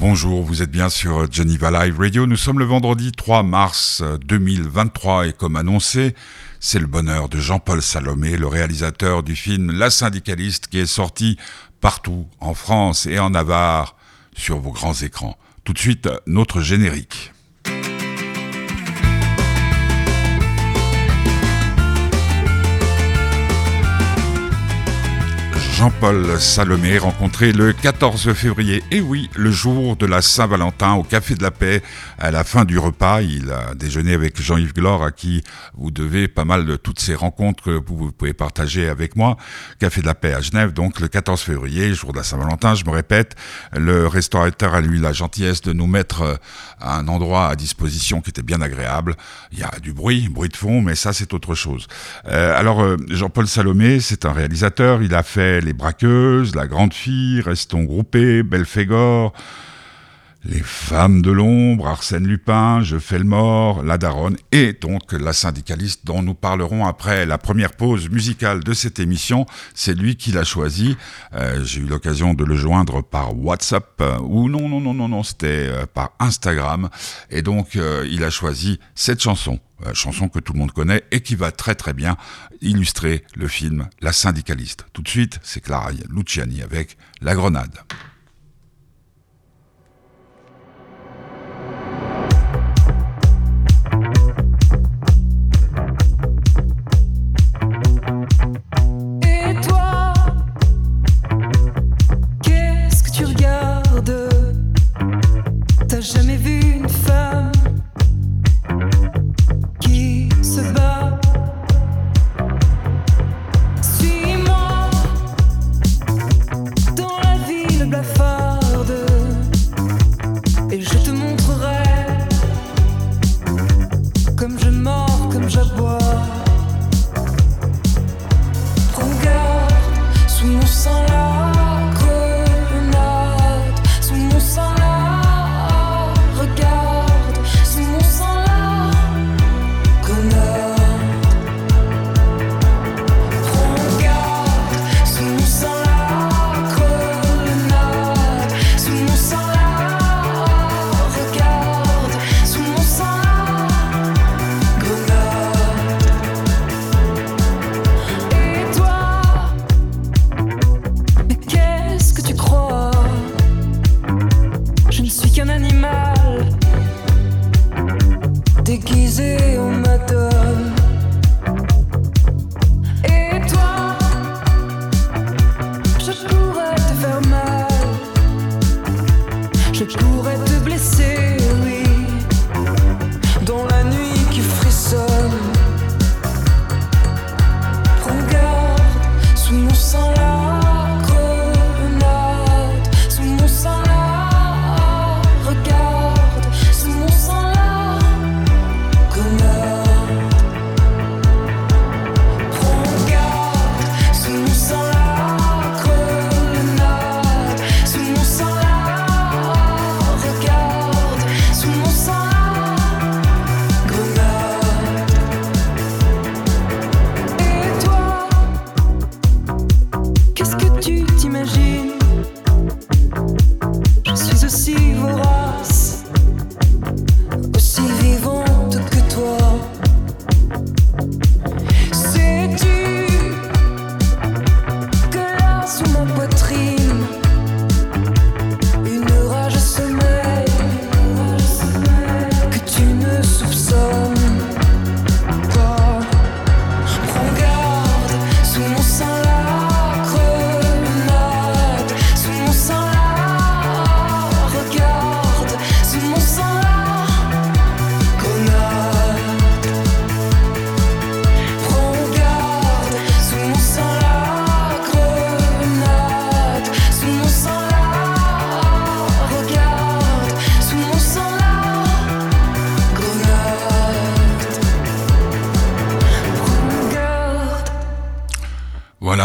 Bonjour, vous êtes bien sur Geneva Live Radio. Nous sommes le vendredi 3 mars 2023 et comme annoncé, c'est le bonheur de Jean-Paul Salomé, le réalisateur du film La syndicaliste qui est sorti partout en France et en Navarre sur vos grands écrans. Tout de suite, notre générique. Jean-Paul Salomé, rencontré le 14 février, et oui, le jour de la Saint-Valentin au Café de la Paix. À la fin du repas, il a déjeuné avec Jean-Yves Glore, à qui vous devez pas mal de toutes ces rencontres que vous pouvez partager avec moi. Café de la Paix à Genève, donc le 14 février, jour de la Saint-Valentin, je me répète, le restaurateur a eu la gentillesse de nous mettre à un endroit à disposition qui était bien agréable. Il y a du bruit, bruit de fond, mais ça c'est autre chose. Euh, alors, euh, Jean-Paul Salomé, c'est un réalisateur, il a fait les braqueuses, la grande fille, restons groupés, Belphégor, les femmes de l'ombre, Arsène Lupin, Je fais le mort, La Daronne et donc la syndicaliste dont nous parlerons après la première pause musicale de cette émission. C'est lui qui l'a choisi. Euh, j'ai eu l'occasion de le joindre par WhatsApp euh, ou non, non, non, non, non, c'était euh, par Instagram. Et donc il a choisi cette chanson. chanson que tout le monde connaît et qui va très très bien illustrer le film La syndicaliste. Tout de suite, c'est Clara Luciani avec La Grenade.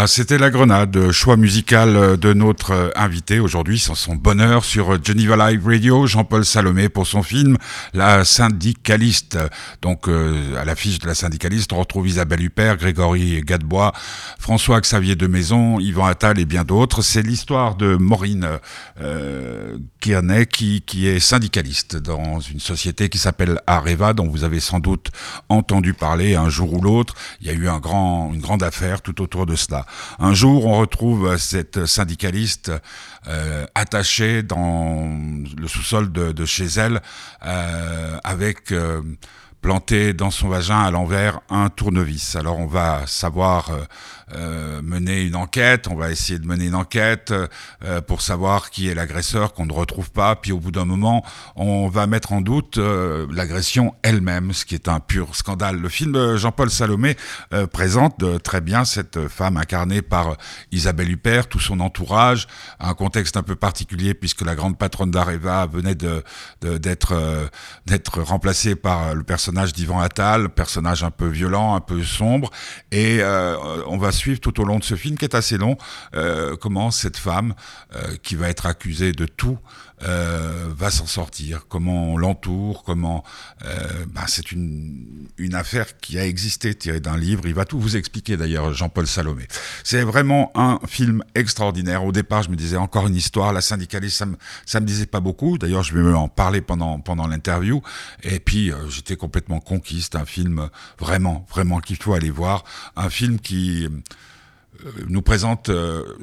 Voilà, c'était la grenade, choix musical de notre invité aujourd'hui, sans son bonheur sur Geneva Live Radio, Jean-Paul Salomé pour son film La syndicaliste. Donc euh, à l'affiche de La syndicaliste, on retrouve Isabelle Huppert, Grégory Gadebois, François Xavier de Maison, Yvan Attal et bien d'autres. C'est l'histoire de Maureen euh, qui, qui est syndicaliste dans une société qui s'appelle Areva, dont vous avez sans doute entendu parler un jour ou l'autre. Il y a eu une grande affaire tout autour de cela. Un jour, on retrouve cette syndicaliste euh, attachée dans le sous-sol de, chez elle euh, avec euh, planté dans son vagin à l'envers un tournevis. Alors on va savoir euh, euh, mener une enquête, on va essayer de mener une enquête euh, pour savoir qui est l'agresseur qu'on ne retrouve pas, puis au bout d'un moment on va mettre en doute l'agression elle-même, ce qui est un pur scandale. Le film de Jean-Paul Salomé présente très bien cette femme incarnée par Isabelle Huppert, tout son entourage, un contexte un peu particulier puisque la grande patronne d'Areva venait de d'être d'être remplacée par le personnage d'Ivan Attal, personnage un peu violent, un peu sombre, et euh, on va suivre tout au long de ce film qui est assez long. Euh, comment cette femme euh, qui va être accusée de tout euh, va s'en sortir, comment on l'entoure, comment euh, bah, c'est une, une affaire qui a existé tirée d'un livre. Il va tout vous expliquer d'ailleurs, Jean-Paul Salomé. C'est vraiment un film extraordinaire. Au départ, je me disais encore une histoire. La syndicaliste, ça me, me disait pas beaucoup. D'ailleurs, je vais en parler pendant pendant l'interview. Et puis, euh, j'étais complètement conquiste. Un film vraiment, vraiment qu'il faut aller voir. Un film qui nous présente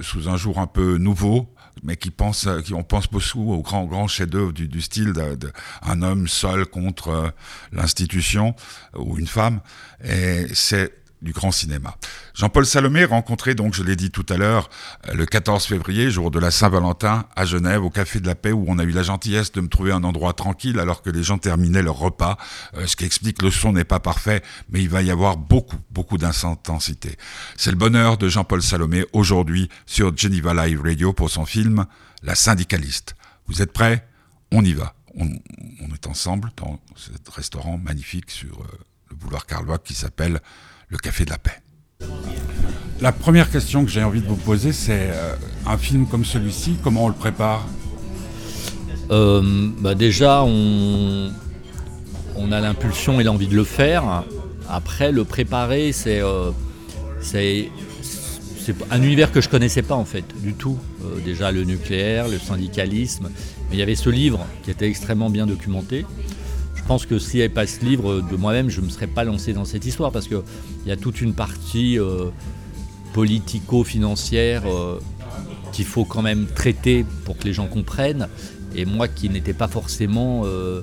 sous un jour un peu nouveau, mais qui pense, qui on pense beaucoup au grand grand chef-d'œuvre du, du, style d'un homme seul contre euh, l'institution ou une femme. Et c'est du grand cinéma. Jean-Paul Salomé rencontré donc, je l'ai dit tout à l'heure, euh, le 14 février, jour de la Saint-Valentin, à Genève, au Café de la Paix, où on a eu la gentillesse de me trouver un endroit tranquille alors que les gens terminaient leur repas, euh, ce qui explique que le son n'est pas parfait, mais il va y avoir beaucoup, beaucoup d'intensité. C'est le bonheur de Jean-Paul Salomé aujourd'hui sur Geneva Live Radio pour son film La syndicaliste. Vous êtes prêts? On y va. On, est ensemble dans ce restaurant magnifique sur euh, le boulevard Karl qui s'appelle le Café de la Paix. La première question que j'ai envie de vous poser, c'est euh, un film comme celui-ci, comment on le prépare? Euh, bah Déjà, on, a l'impulsion et l'envie de le faire. Après, le préparer, c'est euh, un univers que je connaissais pas en fait du tout. déjà le nucléaire, le syndicalisme, mais il y avait ce livre qui était extrêmement bien documenté. Je pense que s'il n'y avait pas ce livre de moi-même, je ne me serais pas lancé dans cette histoire parce qu'il y a toute une partie euh, politico-financière euh, qu'il faut quand même traiter pour que les gens comprennent. Et moi qui n'étais pas forcément euh,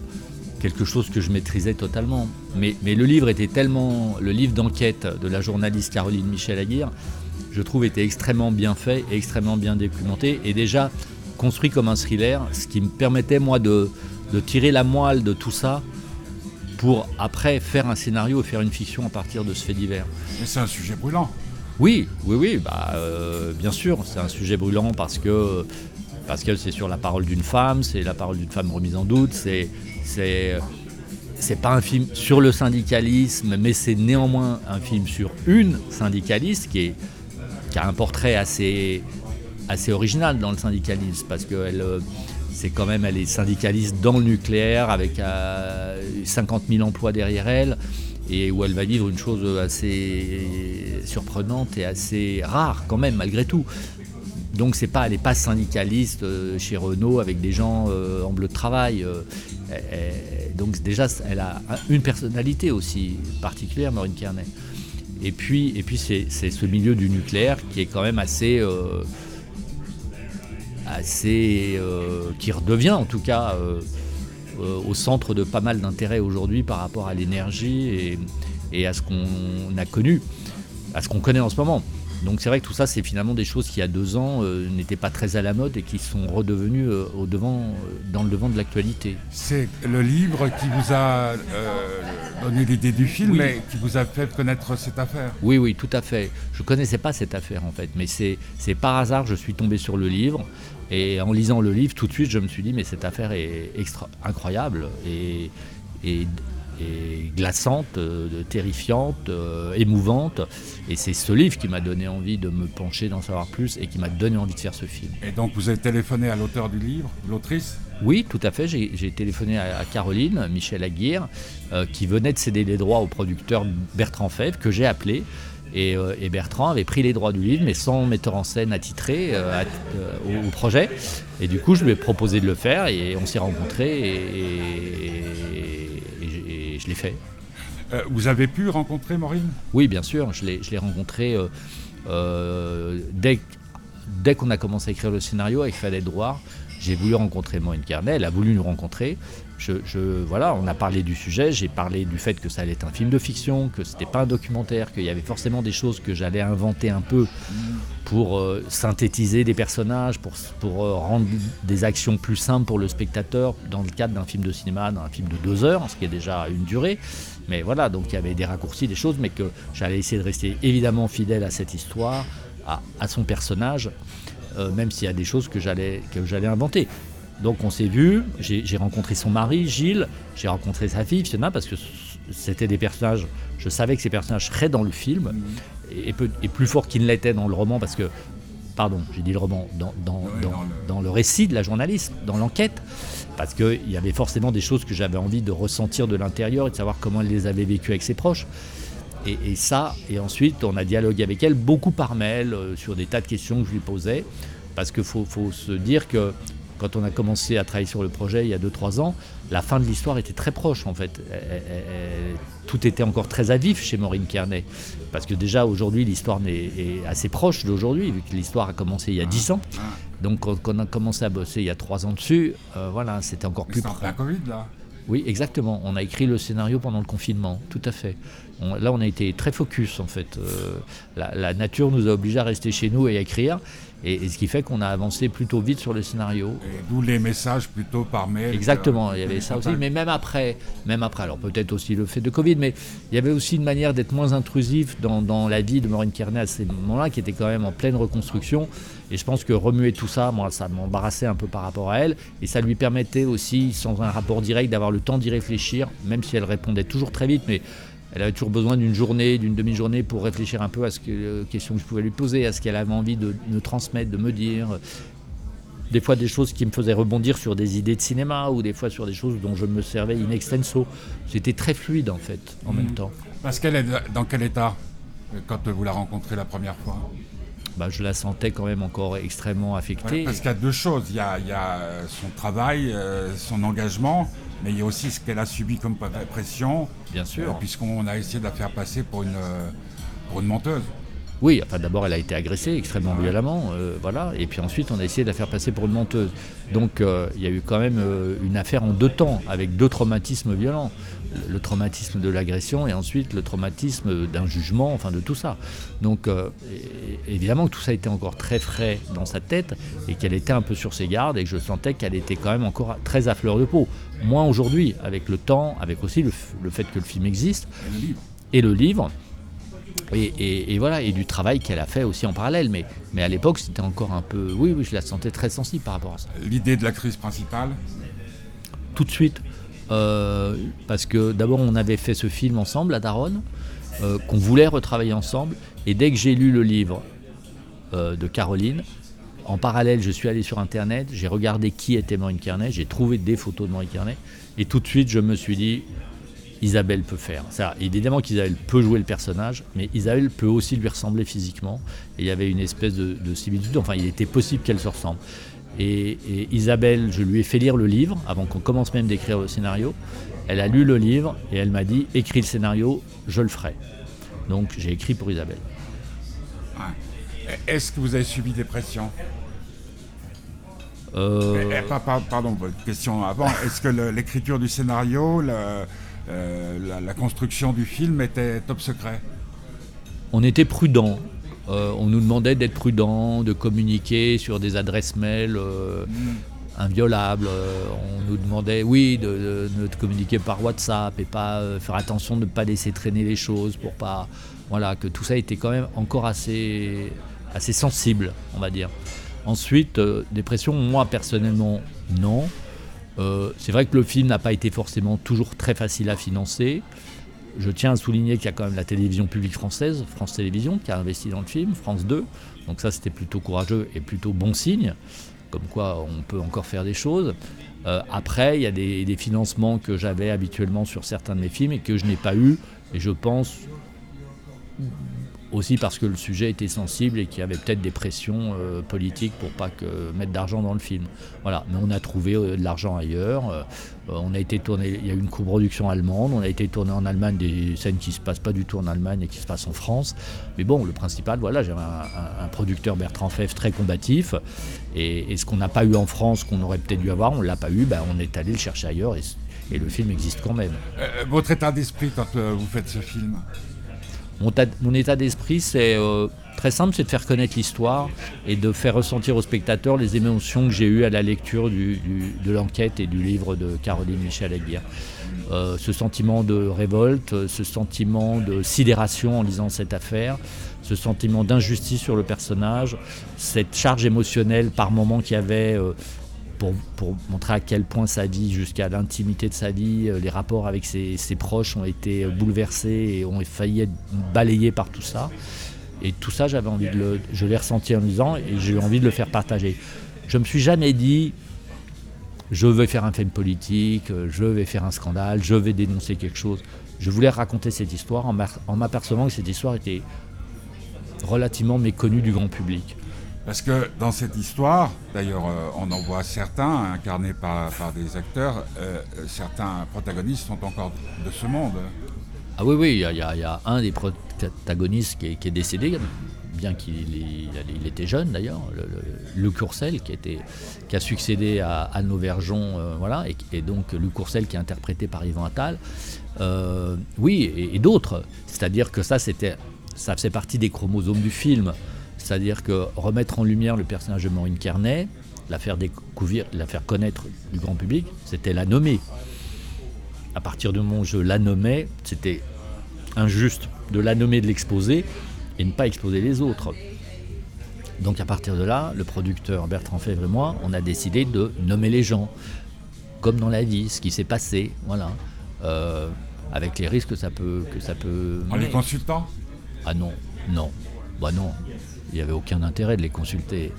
quelque chose que je maîtrisais totalement. Mais, mais, le livre était tellement. Le livre d'enquête de la journaliste Caroline Michel Aguirre, je trouve, était extrêmement bien fait et extrêmement bien documenté. Et déjà construit comme un thriller, ce qui me permettait, moi, de de tirer la moelle de tout ça pour après faire un scénario et faire une fiction à partir de ce fait divers. Mais c'est un sujet brûlant. Oui, oui, oui, bah, euh, bien sûr, c'est un sujet brûlant parce que parce que c'est sur la parole d'une femme, c'est la parole d'une femme remise en doute, c'est c'est c'est pas un film sur le syndicalisme, mais c'est néanmoins un film sur une syndicaliste qui est qui a un portrait assez assez original dans le syndicalisme parce qu'elle euh, c'est quand même, elle est syndicaliste dans le nucléaire avec 50 euh, 000 emplois derrière elle et où elle va vivre une chose assez surprenante et assez rare quand même malgré tout. Donc c'est pas, elle n'est pas syndicaliste euh, chez Renault avec des gens euh, en bleu de travail. donc déjà, elle a une personnalité aussi particulière, Maureen Kearney. Et puis, et puis c'est, ce milieu du nucléaire qui est quand même assez euh, qui redevient en tout cas euh, euh, au centre de pas mal d'intérêts aujourd'hui par rapport à l'énergie et, à ce qu'on a connu, à ce qu'on connaît en ce moment. Donc c'est vrai que tout ça, c'est finalement des choses qui, il y a deux ans, n'étaient pas très à la mode et qui sont redevenues au devant, dans le devant de l'actualité. C'est le livre qui vous a donné l'idée du film, mais qui vous a fait connaître cette affaire. Oui, oui, tout à fait. Je ne connaissais pas cette affaire en fait, mais c'est par hasard, je suis tombé sur le livre. Et en lisant le livre, tout de suite, je me suis dit, mais cette affaire est extra incroyable. Et, et, glaçante, terrifiante, émouvante. Et c'est ce livre qui m'a donné envie de me pencher, d'en savoir plus et qui m'a donné envie de faire ce film. Et donc vous avez téléphoné à l'auteur du livre, l'autrice? Oui, tout à fait. J'ai téléphoné à, Caroline, Michel Aguirre, qui venait de céder les droits au producteur Bertrand Fèvre, que j'ai appelé euh, et, Bertrand avait pris les droits du livre, mais sans metteur en scène attitré euh, euh, au, projet. Et du coup, je lui ai proposé de le faire et on s'est rencontrés et, l'ai fait. vous avez pu rencontrer Maureen? Oui, bien sûr. Je l'ai rencontré dès, dès qu'on a commencé à écrire le scénario avec Fadel Drouard. J'ai voulu rencontrer Maureen Carnet, elle a voulu nous rencontrer je, voilà, on a parlé du sujet, j'ai parlé du fait que ça allait être un film de fiction, que c'était pas un documentaire, qu'il y avait forcément des choses que j'allais inventer un peu pour euh, synthétiser des personnages, pour, pour euh, rendre des actions plus simples pour le spectateur dans le cadre d'un film de cinéma, d'un film de deux heures, ce qui est déjà une durée. Mais voilà, donc il y avait des raccourcis, des choses, mais que j'allais essayer de rester évidemment fidèle à cette histoire, à, son personnage. Euh, même s'il y a des choses que j'allais inventer. Donc on s'est vu, j'ai rencontré son mari, Gilles, j'ai rencontré sa fille, Fiona, parce que c'était des personnages, je savais que ces personnages seraient dans le film, et, plus fort qu'ils ne l'étaient dans le roman, parce que, pardon, j'ai dit le roman, dans, le... récit de la journaliste, dans l'enquête, parce qu'il y avait forcément des choses que j'avais envie de ressentir de l'intérieur et de savoir comment elle les avait vécues avec ses proches. Et, ça, et ensuite on a dialogué avec elle beaucoup par mail euh, sur des tas de questions que je lui posais, parce qu'il faut, faut se dire que quand on a commencé à travailler sur le projet il y a 2-3 ans, la fin de l'histoire était très proche en fait. tout était encore très à vif chez Maureen Kearney. Parce que déjà aujourd'hui l'histoire est, assez proche d'aujourd'hui, vu que l'histoire a commencé il y a 10 ans. Donc quand, on a commencé à bosser il y a 3 ans dessus, euh, voilà, c'était encore plus proche. C'est Covid là oui, exactement. On a écrit le scénario pendant le confinement, tout à fait. Là, on a été très focus, en fait. Euh, la, la, nature nous a obligés à rester chez nous et à écrire. Et, ce qui fait qu'on a avancé plutôt vite sur le scénario. D'où les messages plutôt par mail. Exactement, il y avait ça aussi. Mais même après, même après, alors peut-être aussi le fait de Covid, mais il y avait aussi une manière d'être moins intrusif dans, la vie de Maureen Kearney à ces moments-là, qui était quand même en pleine reconstruction. Et je pense que remuer tout ça, moi, ça m'embarrassait un peu par rapport à elle. Et ça lui permettait aussi, sans un rapport direct, d'avoir le temps d'y réfléchir, même si elle répondait toujours très vite. Mais elle avait toujours besoin d'une journée, d'une demi-journée pour réfléchir un peu à ce que, aux questions que je pouvais lui poser, à ce qu'elle avait envie de me transmettre, de me dire. Des fois des choses qui me faisaient rebondir sur des idées de cinéma ou des fois sur des choses dont je me servais in extenso. C'était très fluide en fait, en même mhm. temps. Parce qu'elle est dans quel état euh, quand vous la rencontrez la première fois? Bah, je la sentais quand même encore extrêmement affectée. parce qu'il y a deux choses. Il y a, euh, son travail, euh, son engagement, mais il y a aussi ce qu'elle a subi comme pression. Bien sûr. Euh, puisqu'on a essayé de la faire passer pour une, pour une menteuse. Oui, enfin d'abord elle a été agressée extrêmement violemment, voilà, et puis ensuite on a essayé de la faire passer pour une menteuse. Donc il y a eu quand même une affaire en deux temps, avec deux traumatismes violents le traumatisme de l'agression et ensuite le traumatisme d'un jugement, enfin de tout ça. Donc euh, évidemment que tout ça était encore très frais dans sa tête et qu'elle était un peu sur ses gardes et que je sentais qu'elle était quand même encore très à fleur de peau. Moins aujourd'hui, avec le temps, avec aussi le, fait que le film existe et le livre. Et, voilà, et du travail qu'elle a fait aussi en parallèle. Mais, mais à l'époque, c'était encore un peu. Oui, oui, je la sentais très sensible par rapport à ça. L'idée de l'actrice principale Tout de suite. Euh, parce que d'abord on avait fait ce film ensemble à Daronne, euh, qu'on voulait retravailler ensemble, et dès que j'ai lu le livre euh, de Caroline, en parallèle je suis allé sur internet, j'ai regardé qui était Maureen Kearney, j'ai trouvé des photos de Maureen Kearney, et tout de suite je me suis dit Isabelle peut faire. Ça, évidemment qu'Isabelle peut jouer le personnage, mais Isabelle peut aussi lui ressembler physiquement. Et il y avait une espèce de, de similitude, enfin il était possible qu'elle se ressemble. Et, Isabelle, je lui ai fait lire le livre avant qu'on commence même d'écrire le scénario. Elle a lu le livre et elle m'a dit écris le scénario, je le ferai. Donc j'ai écrit pour Isabelle. Est-ce que vous avez subi des pressions? Euh... Eh, eh, pardon, question avant. Est-ce que l'écriture du scénario, la, construction du film était top secret On était prudent. Euh, on nous demandait d'être prudent, de communiquer sur des adresses mail euh, inviolables. Euh, on nous demandait, oui, de, communiquer par WhatsApp et pas faire attention de ne pas laisser traîner les choses pour pas. Voilà, que tout ça était quand même encore assez, assez sensible, on va dire. Ensuite, des pressions, moi personnellement, non. C'est vrai que le film n'a pas été forcément toujours très facile à financer. Je tiens à souligner qu'il y a quand même la télévision publique française, France Télévisions, qui a investi dans le film, France 2. Donc ça, c'était plutôt courageux et plutôt bon signe, comme quoi on peut encore faire des choses. Euh, après, il y a des, des financements que j'avais habituellement sur certains de mes films et que je n'ai pas eu. Et je pense aussi parce que le sujet était sensible et qu'il y avait peut-être des pressions euh, politiques pour pas mettre d'argent dans le film. Voilà, mais on a trouvé euh, de l'argent ailleurs. Euh, on a été tourné, il y a eu une coproduction allemande, on a été tourné en Allemagne des scènes qui se passent pas du tout en Allemagne et qui se passent en France. Mais bon, le principal, voilà, j'avais un, producteur Bertrand Feff très combatif et, ce qu'on n'a pas eu en France, qu'on aurait peut-être dû avoir, on l'a pas eu, ben, on est allé le chercher ailleurs et le film existe quand même. votre état d'esprit quand vous faites ce film? Mon, état d'esprit, c'est euh, très simple, c'est de faire connaître l'histoire et de faire ressentir aux spectateurs les émotions que j'ai eues à la lecture de l'enquête et du livre de Caroline Michel Aguirre. Euh, ce sentiment de révolte, ce sentiment de sidération en lisant cette affaire, ce sentiment d'injustice sur le personnage, cette charge émotionnelle par moment qu'il y avait euh, pour, montrer à quel point sa vie, jusqu'à l'intimité de sa vie, euh, les rapports avec ses, proches ont été bouleversés et ont failli être balayés par tout ça. Et tout ça, j'avais envie de le, je l'ai ressenti en lisant et j'ai eu envie de le faire partager. Je me suis jamais dit, je vais faire un film politique, je vais faire un scandale, je vais dénoncer quelque chose. Je voulais raconter cette histoire en m'apercevant que cette histoire était relativement méconnue du grand public. Parce que dans cette histoire, d'ailleurs, euh, on en voit certains incarnés par, des acteurs, euh, certains protagonistes sont encore de ce monde. Ah oui, oui, il y, a un des protagonistes qui est, décédé, bien qu'il était jeune d'ailleurs, Luc Courcel, qui, a succédé à Anne Auvergeon, euh, voilà, et, donc Luc Courcel qui est interprété par Yvan Attal. oui, et, et d'autres. C'est-à-dire que ça, c'était, ça faisait partie des chromosomes du film. C'est-à-dire que remettre en lumière le personnage de Maureen Carnet, la faire découvrir, la faire connaître du grand public, c'était la nommer. À partir du moment où je la nommais, c'était injuste de la nommer, de l'exposer et ne pas exposer les autres. Donc à partir de là, le producteur Bertrand Fèvre et moi, on a décidé de nommer les gens, comme dans la vie, ce qui s'est passé, voilà, euh, avec les risques que ça peut que ça peut. En les consultant Ah non, non, bah non il n'y avait aucun intérêt de les consulter.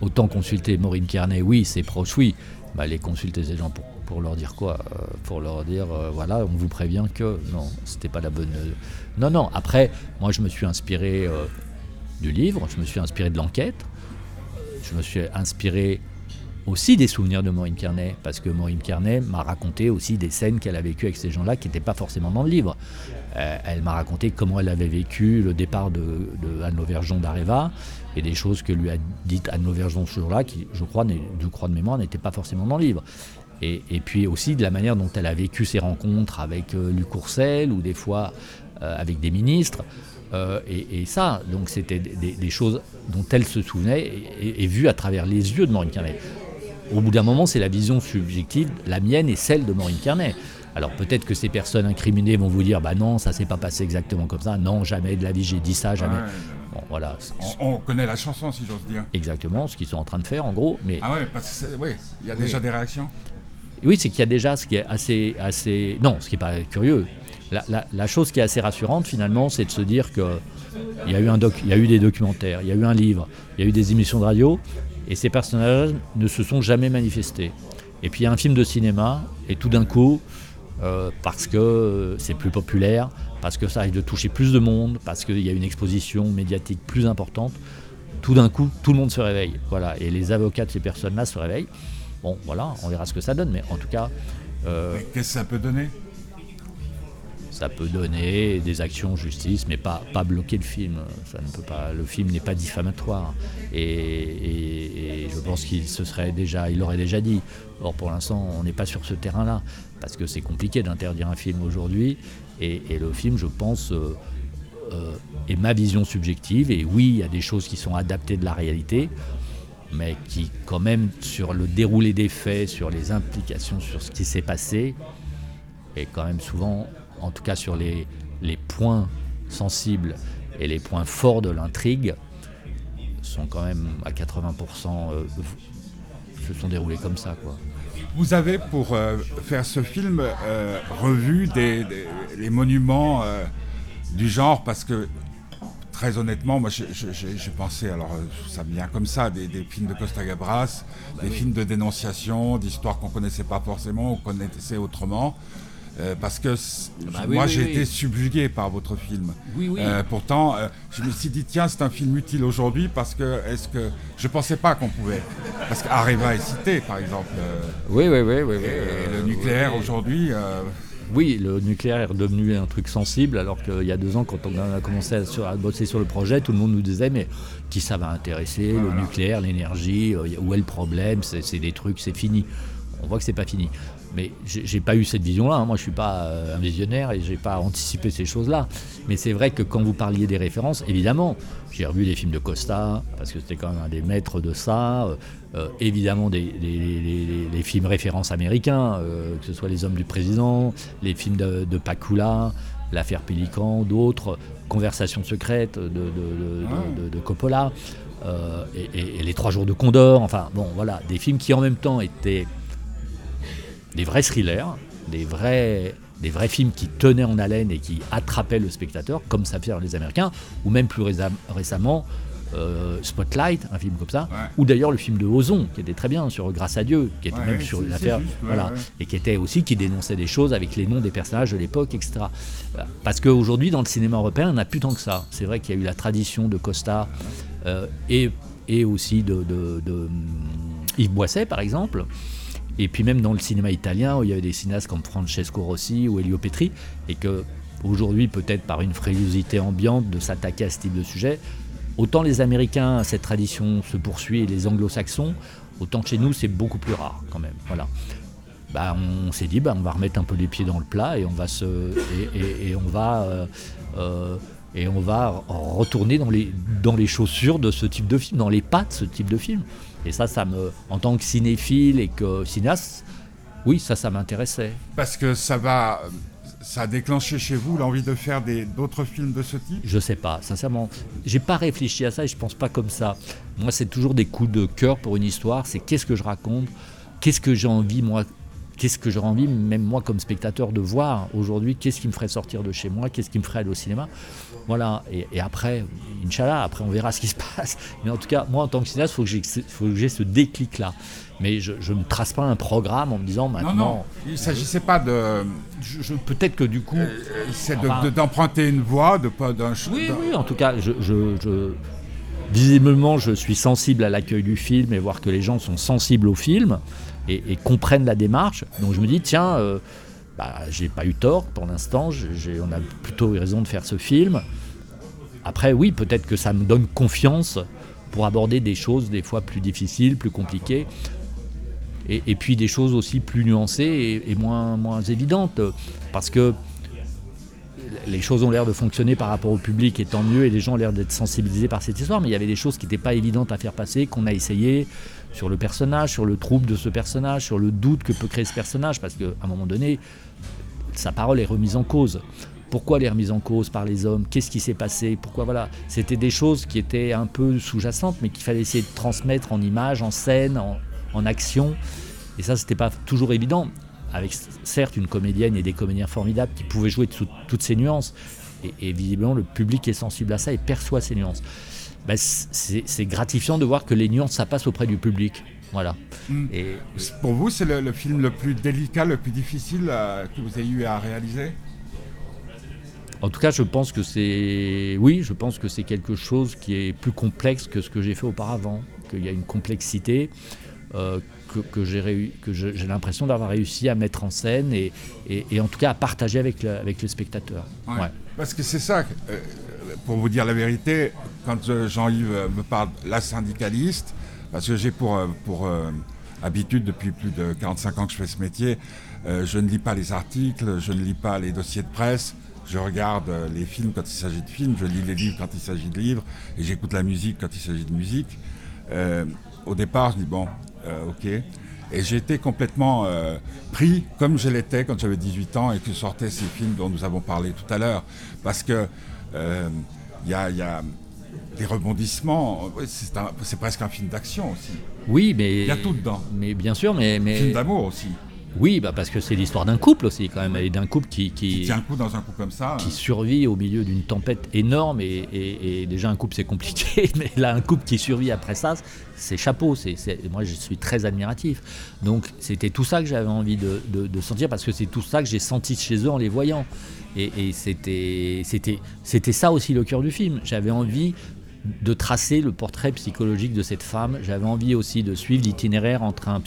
Autant consulter Maureen Kearney, oui, ses proches, oui. Bah, les consulter ces gens pour, leur dire quoi? Euh, Pour leur dire, euh, voilà, on vous prévient que non, c'était pas la bonne. Euh, non, non. Après, moi, je me suis inspiré du livre, je me suis inspiré de l'enquête, je me suis inspiré aussi des souvenirs de Maureen Kearney, parce que Maureen Kearney m'a raconté aussi des scènes qu'elle a vécues avec ces gens-là qui n'étaient pas forcément dans le livre. Euh, elle m'a raconté comment elle avait vécu le départ de, Anne Lauvergeon d'Areva et des choses que lui a dites Anne Lauvergeon ce jour-là, qui, je crois, crois de mémoire, n'étaient pas forcément dans le livre. Et, puis aussi de la manière dont elle a vécu ses rencontres avec euh, Luc Courcel ou des fois euh, avec des ministres. et, ça, donc c'était des, choses dont elle se souvenait et, et, vues à travers les yeux de Maureen Kearney. Au bout d'un moment, c'est la vision subjective, la mienne et celle de Maureen Kearney. Alors peut-être que ces personnes incriminées vont vous dire bah non, ça s'est pas passé exactement comme ça. Non, jamais de la vie j'ai dit ça, jamais. bon, voilà. On, connaît la chanson si j'ose dire. Exactement, ce qu'ils sont en train de faire en gros. Mais ah ouais, parce que oui, il y a déjà des réactions. Oui, c'est qu'il y a déjà ce qui est assez, assez. Non, ce qui est pas curieux. La, chose qui est assez rassurante finalement, c'est de se dire que il y a eu un doc, il y a eu des documentaires, il y a eu un livre, il y a eu des émissions de radio, et ces personnages ne se sont jamais manifestés. Et puis il y a un film de cinéma, et tout d'un coup, euh, parce que c'est plus populaire, parce que ça arrive de toucher plus de monde, parce qu'il y a une exposition médiatique plus importante, tout d'un coup, tout le monde se réveille. Voilà, et les avocats de ces personnes-là se réveillent. Bon, voilà, on verra ce que ça donne, mais en tout cas. Euh, Qu'est-ce que ça peut donner? Ça peut donner des actions justice, mais pas, pas bloquer le film. Ça ne peut pas, le film n'est pas diffamatoire. Et, je pense qu'il se serait déjà, il l'aurait déjà dit. Or, pour l'instant, on n'est pas sur ce terrain-là, parce que c'est compliqué d'interdire un film aujourd'hui. Et, le film, je pense, euh, euh, est ma vision subjective. Et oui, il y a des choses qui sont adaptées de la réalité, mais qui, quand même, sur le déroulé des faits, sur les implications, sur ce qui s'est passé, est quand même souvent en tout cas sur les, les points sensibles et les points forts de l'intrigue, sont quand même à 80% euh, se sont déroulés comme ça. Quoi. Vous avez, pour faire ce film, revu des, les monuments du genre, parce que très honnêtement, moi j'ai pensé, alors ça vient comme ça, des, films de Costa Gabras, des films de dénonciation, d'histoires qu'on connaissait pas forcément, qu'on connaissait autrement. Euh, parce que bah moi j'ai été subjugué par votre film. Oui, oui. Euh, pourtant, euh, je me suis dit tiens c'est un film utile aujourd'hui parce que est-ce que je pensais pas qu'on pouvait parce qu'Areva est cité par exemple. oui oui oui oui. Et, le nucléaire aujourd'hui. Oui, le nucléaire est redevenu un truc sensible, alors qu'il y a deux ans, quand on a commencé à, bosser sur le projet, tout le monde nous disait mais qui ça va intéresser, le nucléaire, l'énergie, où est le problème, c'est des trucs, c'est fini. On voit que c'est pas fini. Mais j'ai pas eu cette vision-là. Hein. Moi, je suis pas euh, un visionnaire et j'ai pas anticipé ces choses-là. Mais c'est vrai que quand vous parliez des références, évidemment, j'ai revu des films de Costa parce que c'était quand même un des maîtres de ça. Euh, euh, évidemment, des, les, films références américains, que ce soit Les Hommes du Président, les films de, de Pacula, L'affaire Pélican, d'autres, Conversations secrètes de, de, Coppola. Et, et, Les Trois Jours de Condor, enfin bon voilà, des films qui en même temps étaient des vrais thrillers, des vrais, des vrais films qui tenaient en haleine et qui attrapaient le spectateur, comme ça fait les Américains, ou même plus récemment euh, Spotlight, un film comme ça, ou d'ailleurs le film de Ozon, qui était très bien sur Grâce à Dieu, qui était même sur une affaire, voilà, et qui était aussi qui dénonçait des choses avec les noms des personnages de l'époque, etc. Parce qu'aujourd'hui, dans le cinéma européen, on n'a plus tant que ça. C'est vrai qu'il y a eu la tradition de Costa euh, et, et aussi de, de, de Yves Boisset, par exemple. Et puis même dans le cinéma italien, où il y avait des cinéastes comme Francesco Rossi ou Elio Petri, et que aujourd'hui, peut-être par une frilosité ambiante de s'attaquer à ce type de sujet, autant les Américains, cette tradition se poursuit, et les Anglo-Saxons, autant chez nous, c'est beaucoup plus rare quand même. Voilà. Bah, on s'est dit, bah, on va remettre un peu les pieds dans le plat et on va se, et, on va euh, euh, et on va retourner dans les, dans les chaussures de ce type de film, dans les pattes de ce type de film. Et ça, ça me, en tant que cinéphile et que cinéaste, oui, ça, ça m'intéressait. Parce que ça va, ça a déclenché chez vous l'envie de faire d'autres films de ce type? Je sais pas, sincèrement. J'ai pas réfléchi à ça et je pense pas comme ça. Moi, c'est toujours des coups de cœur pour une histoire. C'est qu'est-ce que je raconte, qu'est-ce que j'ai envie, moi, qu'est-ce que j'aurais envie, même moi comme spectateur, de voir aujourd'hui, qu'est-ce qui me ferait sortir de chez moi, qu'est-ce qui me ferait aller au cinéma? Voilà, et, après, Inch'Allah, après on verra ce qui se passe. Mais en tout cas, moi en tant que cinéaste, il faut que j'ai ce déclic-là. Mais je ne me trace pas un programme en me disant maintenant. Non, non, il ne s'agissait pas de. Peut-être que du coup. Euh, c'est d'emprunter une voie, de pas d'un. Oui, oui, en tout cas, je, je, visiblement, je suis sensible à l'accueil du film et voir que les gens sont sensibles au film et, comprennent la démarche. Donc je me dis, tiens, euh, bah, j'ai pas eu tort pour l'instant, on a plutôt eu raison de faire ce film. Après, oui, peut-être que ça me donne confiance pour aborder des choses des fois plus difficiles, plus compliquées, et, puis des choses aussi plus nuancées et, moins, moins évidentes, parce que les choses ont l'air de fonctionner par rapport au public et tant mieux, et les gens ont l'air d'être sensibilisés par cette histoire, mais il y avait des choses qui n'étaient pas évidentes à faire passer, qu'on a essayé sur le personnage, sur le trouble de ce personnage, sur le doute que peut créer ce personnage, parce qu'à un moment donné, sa parole est remise en cause. Pourquoi elle est remise en cause par les hommes? Qu'est-ce qui s'est passé? Pourquoi voilà? C'était des choses qui étaient un peu sous-jacentes, mais qu'il fallait essayer de transmettre en images, en scène, en, action. Et ça, c'était pas toujours évident. Avec certes une comédienne et des comédiens formidables qui pouvaient jouer toutes ces nuances. Et, visiblement, le public est sensible à ça et perçoit ces nuances. Ben, c'est gratifiant de voir que les nuances, ça passe auprès du public. Voilà. Hmm. Et, Pour vous, c'est le, film le plus délicat, le plus difficile euh, que vous ayez eu à réaliser? En tout cas, je pense que c'est. Oui, je pense que c'est quelque chose qui est plus complexe que ce que j'ai fait auparavant. Qu'il y a une complexité euh, que, j'ai l'impression d'avoir réussi à mettre en scène et, et, en tout cas à partager avec le, avec le spectateur. Ouais. Parce que c'est ça, euh, pour vous dire la vérité, quand Jean-Yves me parle, la syndicaliste, parce que j'ai pour, euh, pour euh, habitude depuis plus de 45 ans que je fais ce métier, euh, je ne lis pas les articles, je ne lis pas les dossiers de presse, je regarde les films quand il s'agit de films, je lis les livres quand il s'agit de livres, et j'écoute la musique quand il s'agit de musique. au départ, je dis bon, ok. Et j'ai été complètement pris, comme je l'étais quand j'avais 18 ans et que sortaient ces films dont nous avons parlé tout à l'heure. Parce que il y a des rebondissements. C'est presque un film d'action aussi. Oui, mais. Il y a tout dedans. Mais bien sûr, mais. mais... Film d'amour aussi. Oui, bah parce que c'est l'histoire d'un couple aussi, quand même, et d'un couple qui, qui, tient un coup dans un couple comme ça. Qui survit au milieu d'une tempête énorme, et, déjà un couple c'est compliqué, mais là un couple qui survit après ça, c'est chapeau. C'est, moi je suis très admiratif. Donc c'était tout ça que j'avais envie de, sentir, parce que c'est tout ça que j'ai senti chez eux en les voyant. Et, c'était, c'était, c'était ça aussi le cœur du film. J'avais envie de tracer le portrait psychologique de cette femme. J'avais envie aussi de suivre l'itinéraire entre un,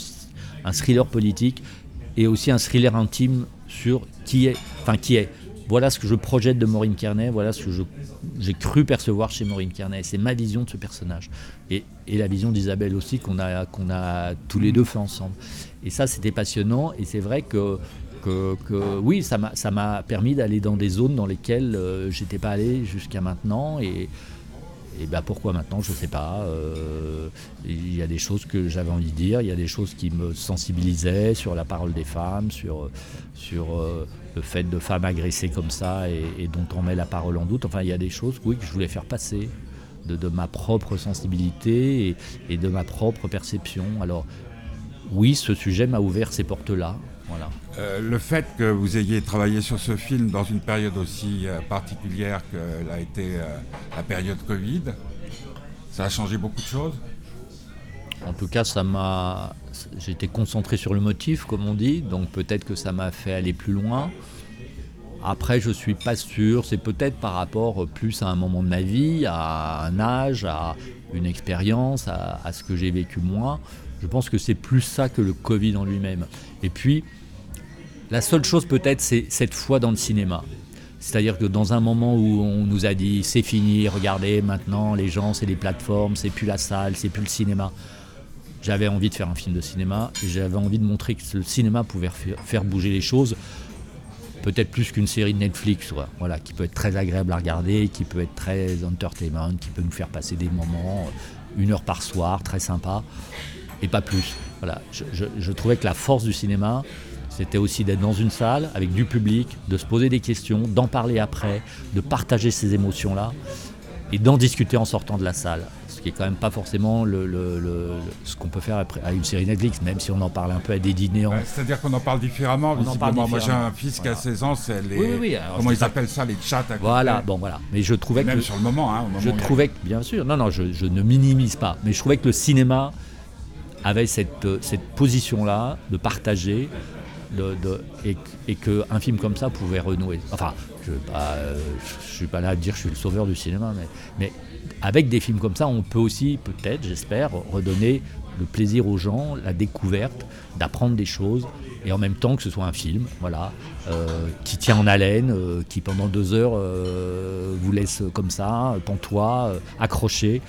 un thriller politique et aussi un thriller intime sur qui est, enfin. Voilà ce que je projette de Maureen Kearney, voilà ce que j'ai cru percevoir chez Maureen Kearney. C'est ma vision de ce personnage. Et, et la vision d'Isabelle aussi qu'on a, tous les deux fait ensemble. Et ça, c'était passionnant. Et c'est vrai que, que, que, oui, ça m'a permis d'aller dans des zones dans lesquelles euh, j'étais pas allé jusqu'à maintenant. Et ben pourquoi maintenant? Je ne sais pas. Euh, il y a des choses que j'avais envie de dire, il y a des choses qui me sensibilisaient sur la parole des femmes, sur, sur euh, le fait de femmes agressées comme ça et, dont on met la parole en doute. Enfin, il y a des choses oui, que je voulais faire passer de, ma propre sensibilité et, et, de ma propre perception. Alors, oui, ce sujet m'a ouvert ces portes-là. Euh, le fait que vous ayez travaillé sur ce film dans une période aussi euh, particulière que l'a été euh, la période Covid, ça a changé beaucoup de choses? En tout cas, ça m'a. J'étais concentré sur le motif, comme on dit, donc peut-être que ça m'a fait aller plus loin. Après, je suis pas sûr. C'est peut-être par rapport plus à un moment de ma vie, à un âge, à une expérience, à, à ce que j'ai vécu moi. Je pense que c'est plus ça que le Covid en lui-même. Et puis, la seule chose peut-être, c'est cette fois dans le cinéma. C'est-à-dire que dans un moment où on nous a dit c'est fini, regardez maintenant les gens, c'est les plateformes, c'est plus la salle, c'est plus le cinéma. J'avais envie de faire un film de cinéma j'avais envie de montrer que le cinéma pouvait faire bouger les choses, peut-être plus qu'une série de Netflix, voilà, qui peut être très agréable à regarder, qui peut être très entertainment, qui peut nous faire passer des moments, une heure par soir, très sympa, et pas plus. Voilà, je trouvais que la force du cinéma, c'était aussi d'être dans une salle avec du public, de se poser des questions, d'en parler après, de partager ces émotions-là et d'en discuter en sortant de la salle. Ce qui est quand même pas forcément le, ce qu'on peut faire après, à une série Netflix, même si on en parle un peu à des dîners. C'est-à-dire qu'on en parle différemment. Moi j'ai un fils qui a 16 ans, c'est les. Oui, oui, comment ils appellent ça, les chats à Voilà, bon voilà. Mais je trouvais même que. sur le moment, hein, Je trouvais que, bien sûr, non, non, je, je, ne minimise pas, mais je trouvais que le cinéma avait cette, cette position-là de partager, et, qu'un film comme ça pouvait renouer. Enfin, je ne suis pas là à dire que je suis le sauveur du cinéma, mais, avec des films comme ça, on peut aussi, peut-être, j'espère, redonner le plaisir aux gens, la découverte, d'apprendre des choses, et en même temps que ce soit un film, voilà, euh, qui tient en haleine, euh, qui pendant deux heures euh, vous laisse comme ça, pantois, accroché.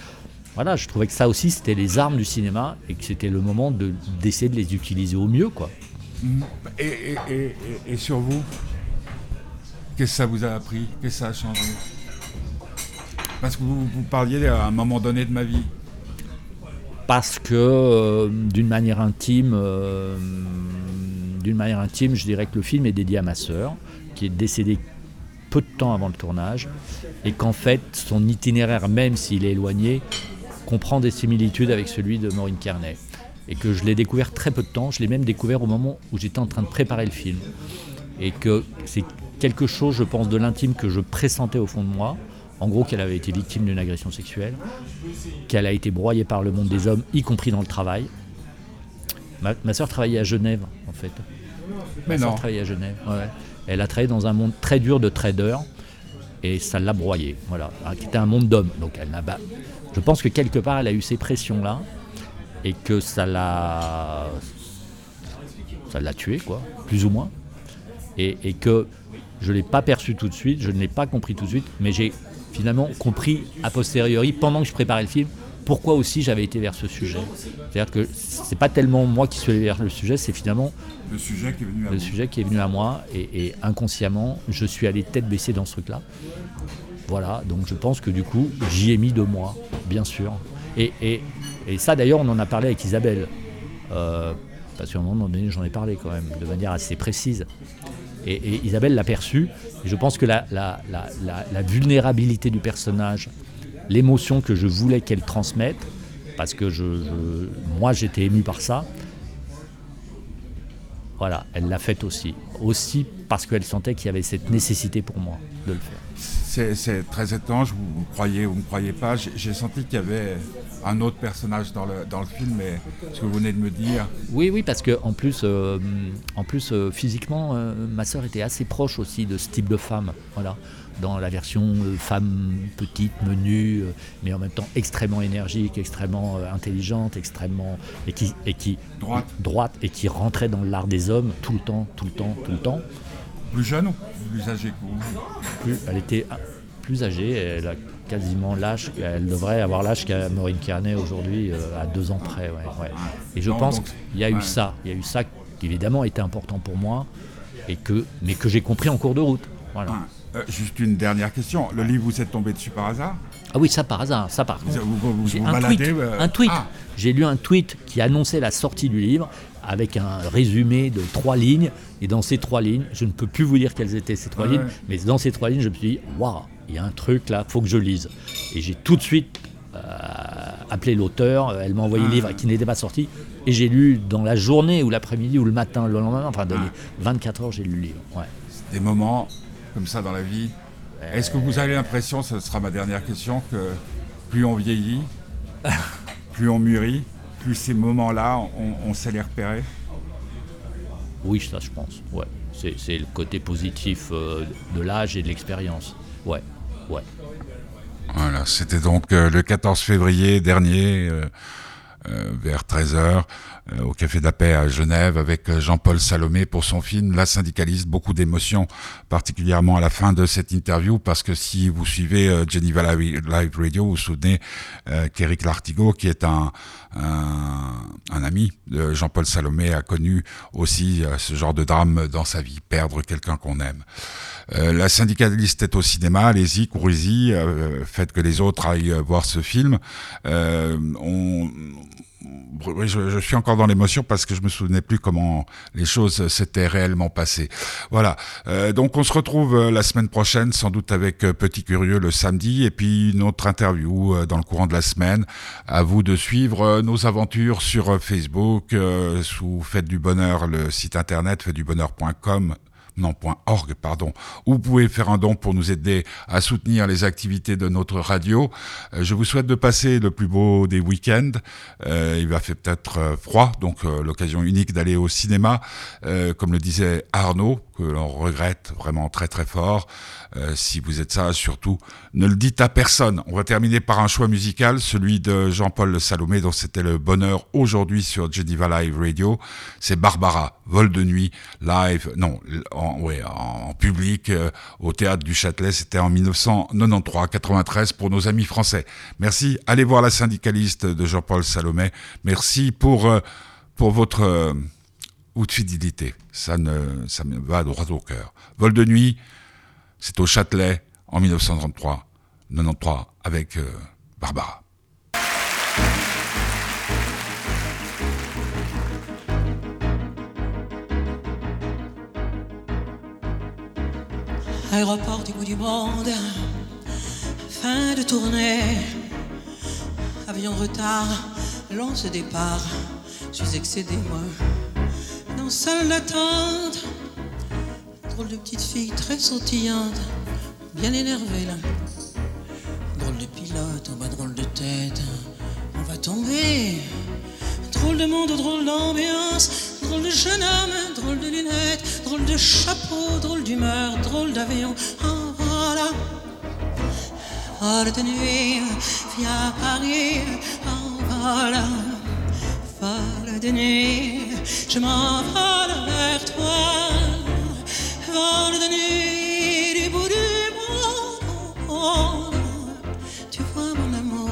Voilà, je trouvais que ça aussi c'était les armes du cinéma et que c'était le moment d'essayer de les utiliser au mieux, quoi. Et, sur vous, qu'est-ce que ça vous a appris? Qu'est-ce que ça a changé? Parce que vous, parliez à un moment donné de ma vie. Parce que euh, d'une manière intime, euh, d'une manière intime, je dirais que le film est dédié à ma sœur, qui est décédée peu de temps avant le tournage, et qu'en fait, son itinéraire, même s'il est éloigné, comprend des similitudes avec celui de Maureen Carnet et que je l'ai découvert très peu de temps. Je l'ai même découvert au moment où j'étais en train de préparer le film. Et que c'est quelque chose, je pense, de l'intime que je pressentais au fond de moi. En gros, qu'elle avait été victime d'une agression sexuelle, qu'elle a été broyée par le monde des hommes, y compris dans le travail. Ma, ma soeur travaillait à Genève, en fait. Ma soeur travaillait à Genève. Elle a travaillé dans un monde très dur de traders et ça l'a broyée. Voilà, qui était un monde d'hommes. Donc elle. Je pense que quelque part, elle a eu ces pressions-là et que ça l'a ça l'a tué quoi plus ou moins et, que je l'ai pas perçu tout de suite je ne l'ai pas compris tout de suite mais j'ai finalement compris a posteriori pendant que je préparais le film pourquoi aussi j'avais été vers ce sujet c'est-à-dire que c'est pas tellement moi qui suis allé vers le sujet c'est finalement le sujet qui est venu à, le sujet qui est venu à moi et, inconsciemment je suis allé tête baissée dans ce truc là voilà donc je pense que du coup j'y ai mis de moi bien sûr et, et et ça, d'ailleurs, on en a parlé avec Isabelle. Euh, parce qu'à un moment donné, j'en ai parlé quand même, de manière assez précise. Et, Isabelle l'a perçu. Et je pense que la, la, vulnérabilité du personnage l'émotion que je voulais qu'elle transmette, parce que je, moi j'étais ému par ça. Voilà, elle l'a faite aussi. Aussi parce qu'elle sentait qu'il y avait cette nécessité pour moi de le faire. C'est très étrange, vous, croyez ou vous ne croyez pas. J'ai senti qu'il y avait un autre personnage dans le, dans le film, mais ce que vous venez de me dire. Oui, oui, parce que en plus, euh, en plus euh, physiquement, euh, ma sœur était assez proche aussi de ce type de femme. Voilà dans la version femme petite, menue, mais en même temps extrêmement énergique, extrêmement intelligente, extrêmement et qui et qui droite, droite et qui rentrait dans l'art des hommes tout le temps, tout le temps, tout le temps. Plus jeune ou plus âgée que vous? Elle était plus âgée, elle a quasiment l'âge, elle devrait avoir l'âge qu'a Maureen Kearney aujourd'hui, euh, à deux ans près. Ouais, Et je pense qu'il y a eu ça, il y a eu ça qui évidemment était important pour moi, et que, mais que j'ai compris en cours de route. Voilà. Euh, juste une dernière question. Le livre, vous êtes tombé dessus par hasard Ah oui, ça par hasard, ça par contre. Vous, un, tweet, euh, un tweet. Ah. J'ai lu un tweet qui annonçait la sortie du livre avec un résumé de trois lignes. Et dans ces trois lignes, je ne peux plus vous dire quelles étaient ces trois lignes, mais dans ces trois lignes, je me suis dit, waouh, il y a un truc là, faut que je lise. Et j'ai tout de suite euh, appelé l'auteur, elle m'a envoyé le livre qui n'était pas sorti, et j'ai lu dans la journée ou l'après-midi ou le matin, le lendemain, enfin dans les 24 heures, j'ai lu le livre. Ouais. Des moments comme ça dans la vie. Est-ce que vous avez l'impression, ce sera ma dernière question, que plus on vieillit, plus on mûrit, plus ces moments-là, on, sait les repérer Oui, ça je pense. Ouais. C'est le côté positif euh, de l'âge et de l'expérience. Ouais, ouais. Voilà, c'était donc euh, le 14 février dernier. Euh, euh, vers 13h euh, au Café de Paix à Genève avec euh, Jean-Paul Salomé pour son film La syndicaliste. Beaucoup d'émotions, particulièrement à la fin de cette interview parce que si vous suivez Geneva Live Radio, vous vous souvenez qu'Éric Lartigot, qui est un, un, ami de Jean-Paul Salomé, a connu aussi ce genre de drame dans sa vie, perdre quelqu'un qu'on aime. la syndicaliste est au cinéma, allez-y, courez-y, faites que les autres aillent voir ce film. on, je, je, suis encore dans l'émotion parce que je me souvenais plus comment les choses s'étaient réellement passées. Voilà. Euh, donc on se retrouve euh, la semaine prochaine, sans doute avec euh, Petit Curieux le samedi, et puis une autre interview dans le courant de la semaine. À vous de suivre nos aventures sur Facebook, sous Fête du Bonheur, le site internet faitdubonheur.com non, .org, pardon, où vous pouvez faire un don pour nous aider à soutenir les activités de notre radio. Euh, je vous souhaite de passer le plus beau des week-ends. Euh, il va faire peut-être euh, froid, donc l'occasion unique d'aller au cinéma, comme le disait Arnaud, que l'on regrette vraiment très très fort. Euh, si vous êtes ça, surtout, ne le dites à personne. On va terminer par un choix musical, celui de Jean-Paul Salomé, dont c'était le bonheur aujourd'hui sur Geneva Live Radio. C'est Barbara, vol de nuit, live, non, en, ouais, en, public, euh, au théâtre du Châtelet. C'était en 1993-93 pour nos amis français. Merci. Allez voir la syndicaliste de Jean-Paul Salomé. Merci pour, euh, pour votre ou de fidélité. Ça, ne, ça me va droit au cœur. Vol de nuit, c'est au Châtelet en 1933, 93 avec euh, Barbara. Aéroport du bout du monde, fin de tournée, avion retard, lance départ, je suis excédé moi, dans salle d'attente Drôle de petite fille très sautillante, bien énervée là. Drôle de pilote, en bas drôle de tête, on va tomber. Drôle de monde, drôle d'ambiance, drôle de jeune homme, drôle de lunettes, drôle de chapeau, drôle d'humeur, drôle d'avion. Oh, voilà. Folle de nuit, à Paris, oh, voilà. Folle de nuit, je m'envole vers toi de nuit du bout du monde. Tu vois mon amour,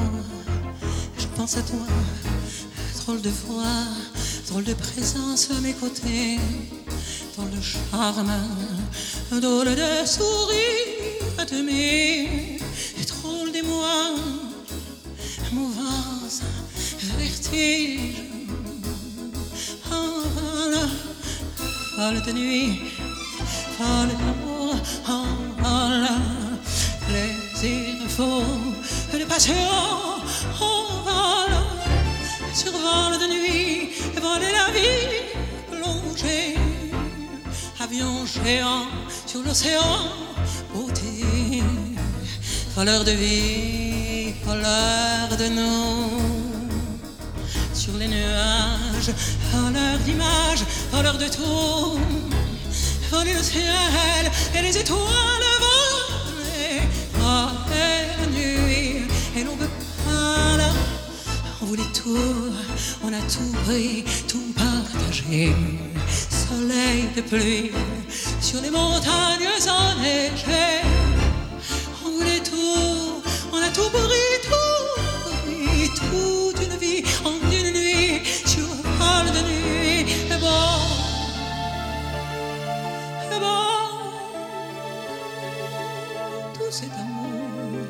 je pense à toi. Drôle de foi, drôle de présence à mes côtés. Drôle de charme, drôle de sourire à demi. Et drôle d'émoi, mouvance, vertige. Folle de nuit oh, oh, oh, là, plaisir faux, de passion en vol, survole de nuit, voler la vie, plonger, avion géant sur l'océan, beauté, voleur de vie, voleur de nous, sur les nuages, voleur d'images, voleur de tout, voler le ciel et les étoiles voler, voler la nuit et l'on veut pas là. On voulait tout, on a tout pris, tout partagé. Soleil de pluie sur les montagnes enneigées. On voulait tout, on a tout pris, tout cet amour,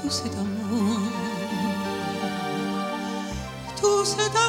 tout cet amour, tout cet amour